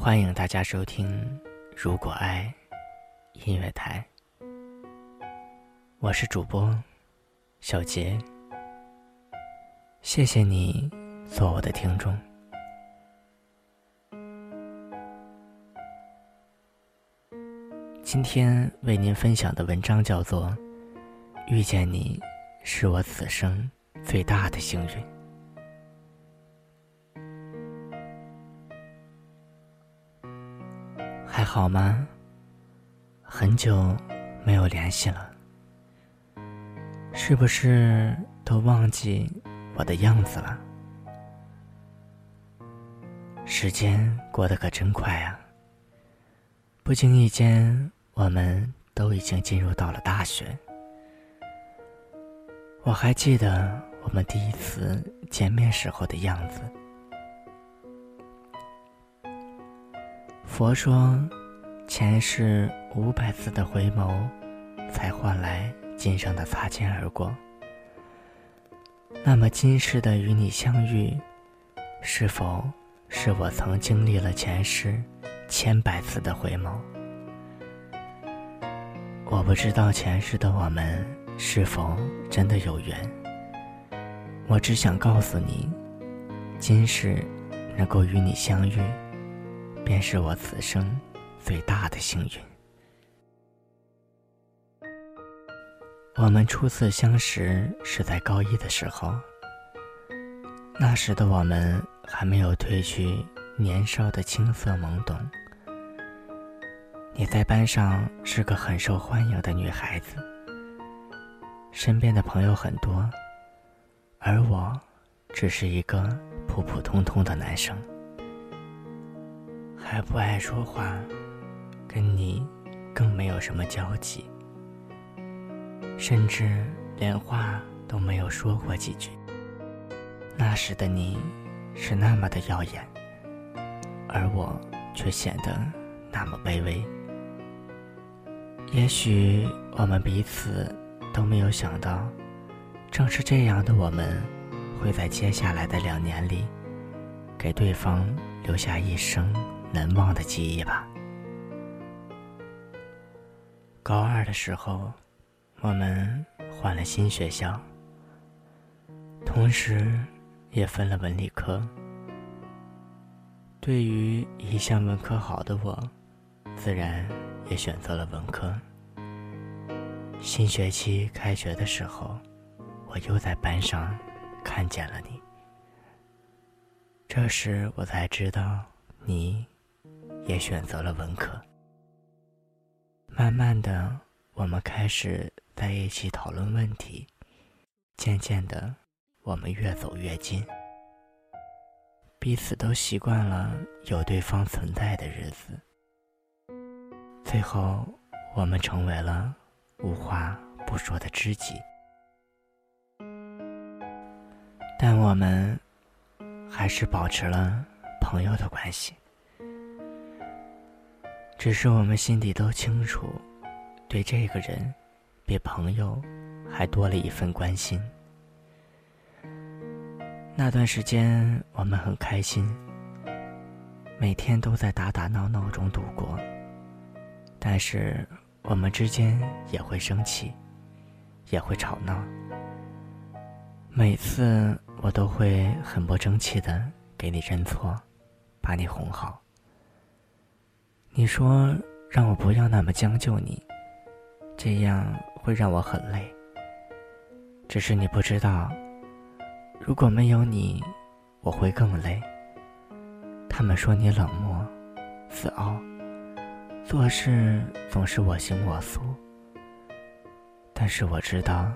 欢迎大家收听《如果爱》音乐台，我是主播小杰。谢谢你做我的听众。今天为您分享的文章叫做《遇见你是我此生最大的幸运》。好吗？很久没有联系了，是不是都忘记我的样子了？时间过得可真快啊！不经意间，我们都已经进入到了大学。我还记得我们第一次见面时候的样子。佛说，前世五百次的回眸，才换来今生的擦肩而过。那么今世的与你相遇，是否是我曾经历了前世千百次的回眸？我不知道前世的我们是否真的有缘。我只想告诉你，今世能够与你相遇。便是我此生最大的幸运。我们初次相识是在高一的时候，那时的我们还没有褪去年少的青涩懵懂。你在班上是个很受欢迎的女孩子，身边的朋友很多，而我只是一个普普通通的男生。还不爱说话，跟你更没有什么交集，甚至连话都没有说过几句。那时的你是那么的耀眼，而我却显得那么卑微。也许我们彼此都没有想到，正是这样的我们，会在接下来的两年里，给对方留下一生。难忘的记忆吧。高二的时候，我们换了新学校，同时也分了文理科。对于一向文科好的我，自然也选择了文科。新学期开学的时候，我又在班上看见了你。这时我才知道你。也选择了文科。慢慢的，我们开始在一起讨论问题，渐渐的，我们越走越近，彼此都习惯了有对方存在的日子。最后，我们成为了无话不说的知己。但我们还是保持了朋友的关系。只是我们心底都清楚，对这个人，比朋友还多了一份关心。那段时间我们很开心，每天都在打打闹闹中度过。但是我们之间也会生气，也会吵闹。每次我都会很不争气的给你认错，把你哄好。你说让我不要那么将就你，这样会让我很累。只是你不知道，如果没有你，我会更累。他们说你冷漠、自傲，做事总是我行我素。但是我知道，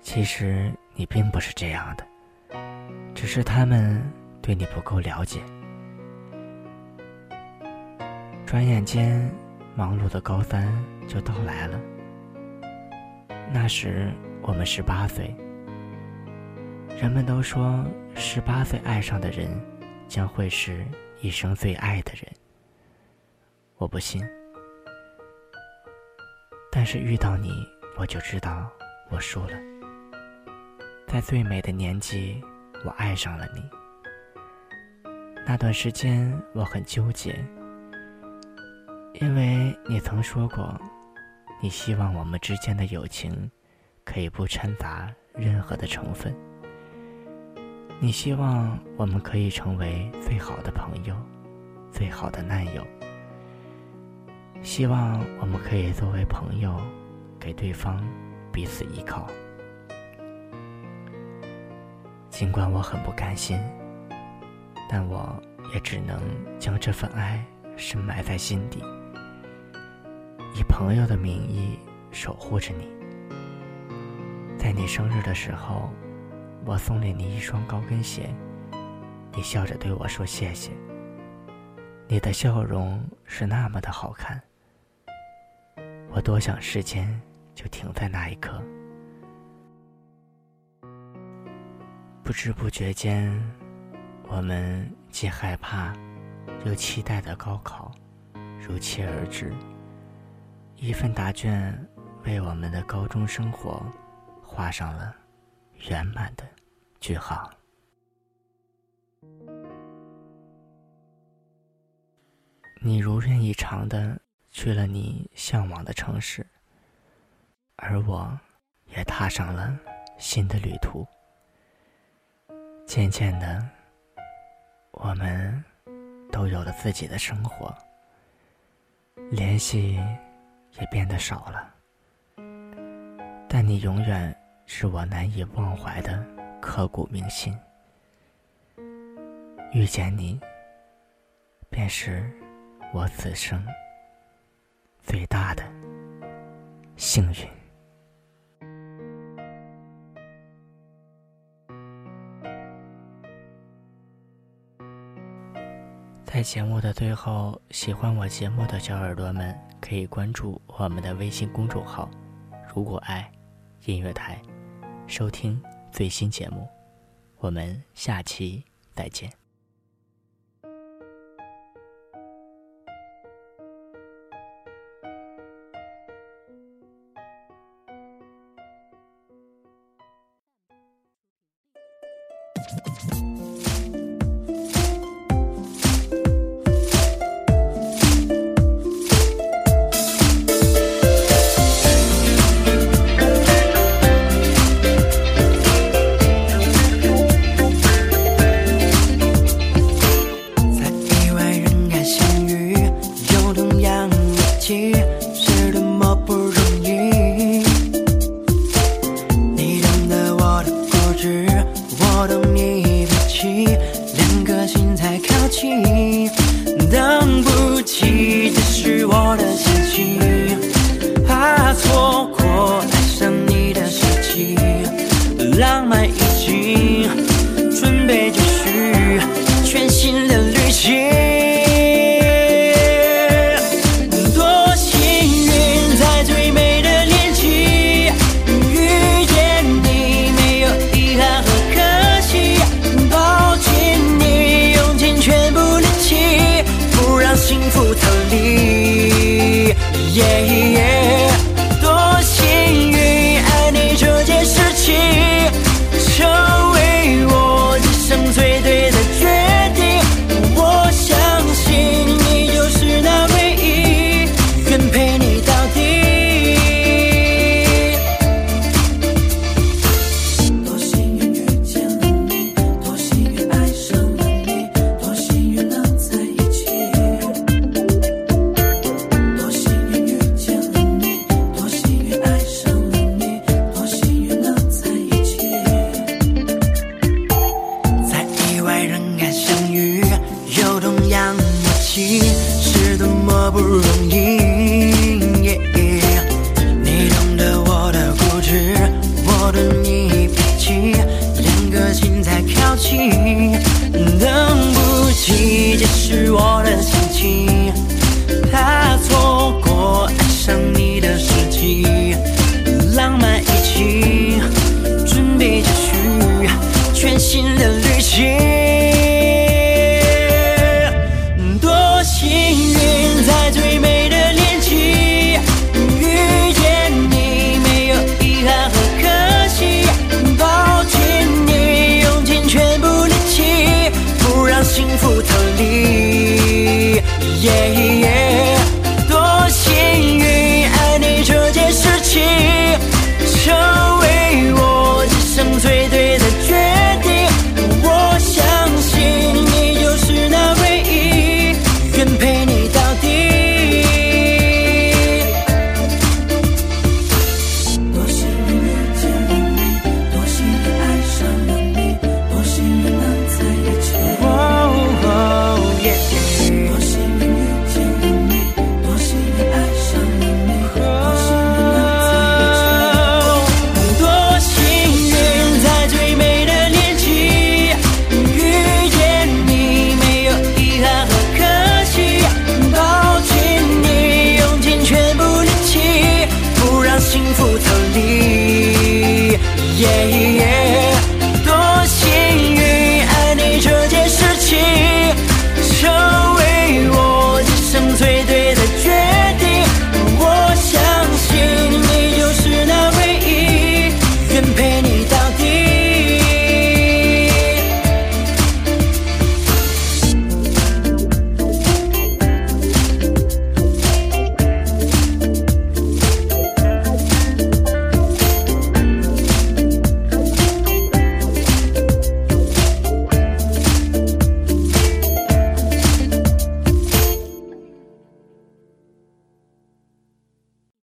其实你并不是这样的，只是他们对你不够了解。转眼间，忙碌的高三就到来了。那时我们十八岁，人们都说十八岁爱上的人，将会是一生最爱的人。我不信，但是遇到你，我就知道我输了。在最美的年纪，我爱上了你，那段时间我很纠结，因为你曾说过，你希望我们之间的友情可以不掺杂任何的成分。你希望我们可以成为最好的朋友，最好的男友。希望我们可以作为朋友，给对方彼此依靠。尽管我很不甘心，但我也只能将这份爱深埋在心底，以朋友的名义守护着你。在你生日的时候。我送了你一双高跟鞋，你笑着对我说谢谢。你的笑容是那么的好看，我多想时间就停在那一刻。不知不觉间，我们既害怕又期待的高考如期而至，一份答卷为我们的高中生活画上了圆满的。句号。你如愿以偿的去了你向往的城市，而我，也踏上了新的旅途。渐渐的，我们都有了自己的生活，联系也变得少了。但你永远是我难以忘怀的。刻骨铭心，遇见你，便是我此生最大的幸运。在节目的最后，喜欢我节目的小耳朵们可以关注我们的微信公众号“如果爱音乐台”，收听。最新节目，我们下期再见。两颗心在靠近，等不及这是我的心情，怕错过爱上你的时机，浪漫。起，等不及解释我的心情，怕错过爱上你的时机，浪漫一起，准备继续全新的旅行，多幸运。